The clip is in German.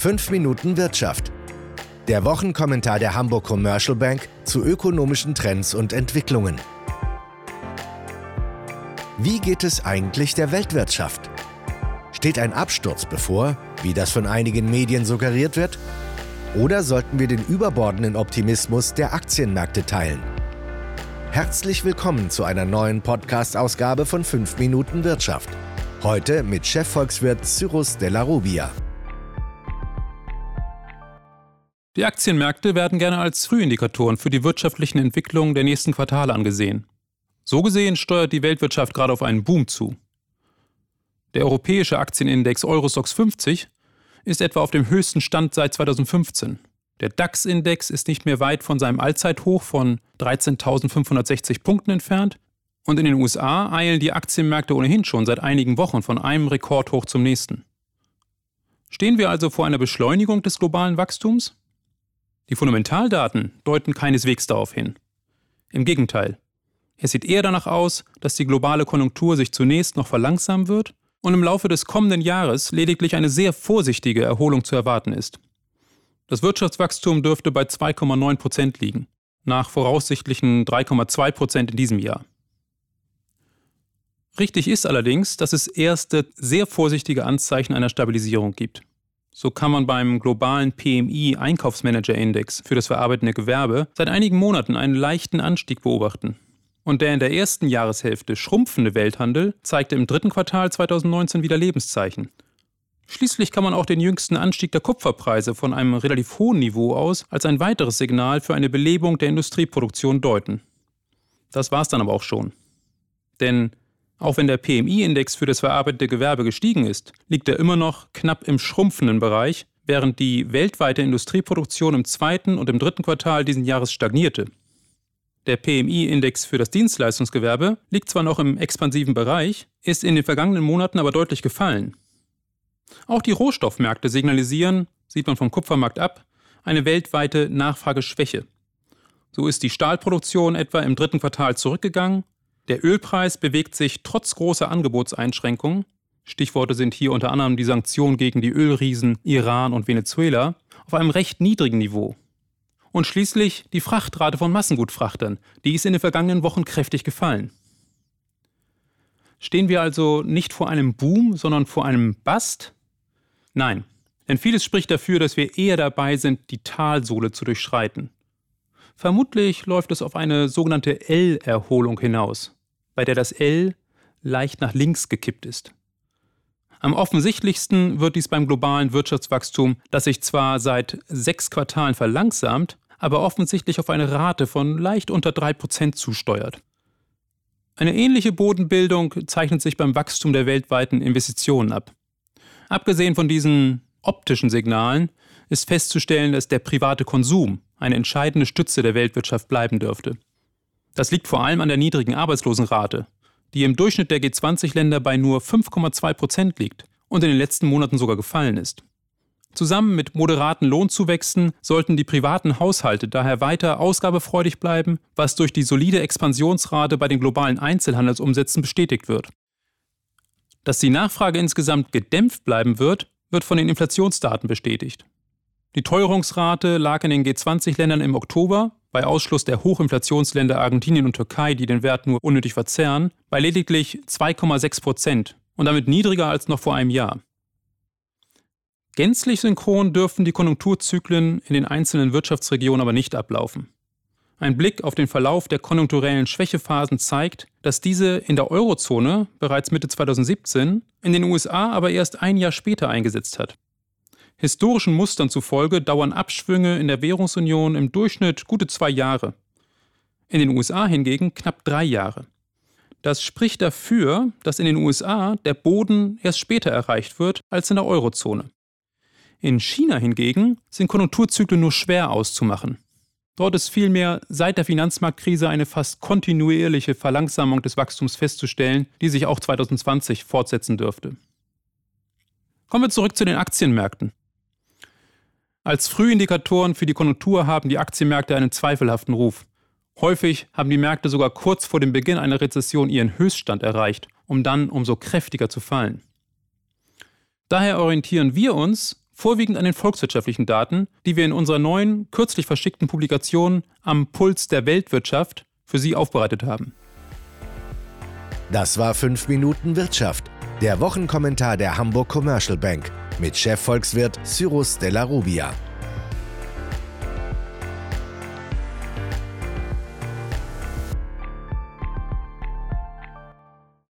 5 Minuten Wirtschaft. Der Wochenkommentar der Hamburg Commercial Bank zu ökonomischen Trends und Entwicklungen. Wie geht es eigentlich der Weltwirtschaft? Steht ein Absturz bevor, wie das von einigen Medien suggeriert wird? Oder sollten wir den überbordenden Optimismus der Aktienmärkte teilen? Herzlich willkommen zu einer neuen Podcast-Ausgabe von 5 Minuten Wirtschaft. Heute mit Chefvolkswirt Cyrus Della Rubia. Die Aktienmärkte werden gerne als Frühindikatoren für die wirtschaftlichen Entwicklungen der nächsten Quartale angesehen. So gesehen steuert die Weltwirtschaft gerade auf einen Boom zu. Der europäische Aktienindex Eurostox 50 ist etwa auf dem höchsten Stand seit 2015. Der DAX-Index ist nicht mehr weit von seinem Allzeithoch von 13.560 Punkten entfernt. Und in den USA eilen die Aktienmärkte ohnehin schon seit einigen Wochen von einem Rekordhoch zum nächsten. Stehen wir also vor einer Beschleunigung des globalen Wachstums? Die Fundamentaldaten deuten keineswegs darauf hin. Im Gegenteil. Es sieht eher danach aus, dass die globale Konjunktur sich zunächst noch verlangsamen wird und im Laufe des kommenden Jahres lediglich eine sehr vorsichtige Erholung zu erwarten ist. Das Wirtschaftswachstum dürfte bei 2,9 Prozent liegen, nach voraussichtlichen 3,2 Prozent in diesem Jahr. Richtig ist allerdings, dass es erste sehr vorsichtige Anzeichen einer Stabilisierung gibt. So kann man beim globalen PMI Einkaufsmanager Index für das verarbeitende Gewerbe seit einigen Monaten einen leichten Anstieg beobachten. Und der in der ersten Jahreshälfte schrumpfende Welthandel zeigte im dritten Quartal 2019 wieder Lebenszeichen. Schließlich kann man auch den jüngsten Anstieg der Kupferpreise von einem relativ hohen Niveau aus als ein weiteres Signal für eine Belebung der Industrieproduktion deuten. Das war's dann aber auch schon. Denn auch wenn der PMI-Index für das verarbeitete Gewerbe gestiegen ist, liegt er immer noch knapp im schrumpfenden Bereich, während die weltweite Industrieproduktion im zweiten und im dritten Quartal diesen Jahres stagnierte. Der PMI-Index für das Dienstleistungsgewerbe liegt zwar noch im expansiven Bereich, ist in den vergangenen Monaten aber deutlich gefallen. Auch die Rohstoffmärkte signalisieren, sieht man vom Kupfermarkt ab, eine weltweite Nachfrageschwäche. So ist die Stahlproduktion etwa im dritten Quartal zurückgegangen, der Ölpreis bewegt sich trotz großer Angebotseinschränkungen, Stichworte sind hier unter anderem die Sanktionen gegen die Ölriesen Iran und Venezuela, auf einem recht niedrigen Niveau. Und schließlich die Frachtrate von Massengutfrachtern, die ist in den vergangenen Wochen kräftig gefallen. Stehen wir also nicht vor einem Boom, sondern vor einem Bust? Nein, denn vieles spricht dafür, dass wir eher dabei sind, die Talsohle zu durchschreiten. Vermutlich läuft es auf eine sogenannte L-Erholung hinaus, bei der das L leicht nach links gekippt ist. Am offensichtlichsten wird dies beim globalen Wirtschaftswachstum, das sich zwar seit sechs Quartalen verlangsamt, aber offensichtlich auf eine Rate von leicht unter 3% zusteuert. Eine ähnliche Bodenbildung zeichnet sich beim Wachstum der weltweiten Investitionen ab. Abgesehen von diesen optischen Signalen ist festzustellen, dass der private Konsum eine entscheidende Stütze der Weltwirtschaft bleiben dürfte. Das liegt vor allem an der niedrigen Arbeitslosenrate, die im Durchschnitt der G20-Länder bei nur 5,2 Prozent liegt und in den letzten Monaten sogar gefallen ist. Zusammen mit moderaten Lohnzuwächsen sollten die privaten Haushalte daher weiter ausgabefreudig bleiben, was durch die solide Expansionsrate bei den globalen Einzelhandelsumsätzen bestätigt wird. Dass die Nachfrage insgesamt gedämpft bleiben wird, wird von den Inflationsdaten bestätigt. Die Teuerungsrate lag in den G20-Ländern im Oktober, bei Ausschluss der Hochinflationsländer Argentinien und Türkei, die den Wert nur unnötig verzerren, bei lediglich 2,6 Prozent und damit niedriger als noch vor einem Jahr. Gänzlich synchron dürfen die Konjunkturzyklen in den einzelnen Wirtschaftsregionen aber nicht ablaufen. Ein Blick auf den Verlauf der konjunkturellen Schwächephasen zeigt, dass diese in der Eurozone bereits Mitte 2017, in den USA aber erst ein Jahr später eingesetzt hat. Historischen Mustern zufolge dauern Abschwünge in der Währungsunion im Durchschnitt gute zwei Jahre. In den USA hingegen knapp drei Jahre. Das spricht dafür, dass in den USA der Boden erst später erreicht wird als in der Eurozone. In China hingegen sind Konjunkturzyklen nur schwer auszumachen. Dort ist vielmehr seit der Finanzmarktkrise eine fast kontinuierliche Verlangsamung des Wachstums festzustellen, die sich auch 2020 fortsetzen dürfte. Kommen wir zurück zu den Aktienmärkten. Als Frühindikatoren für die Konjunktur haben die Aktienmärkte einen zweifelhaften Ruf. Häufig haben die Märkte sogar kurz vor dem Beginn einer Rezession ihren Höchststand erreicht, um dann umso kräftiger zu fallen. Daher orientieren wir uns vorwiegend an den volkswirtschaftlichen Daten, die wir in unserer neuen, kürzlich verschickten Publikation Am Puls der Weltwirtschaft für Sie aufbereitet haben. Das war 5 Minuten Wirtschaft, der Wochenkommentar der Hamburg Commercial Bank mit Chefvolkswirt Cyrus Della Rubia.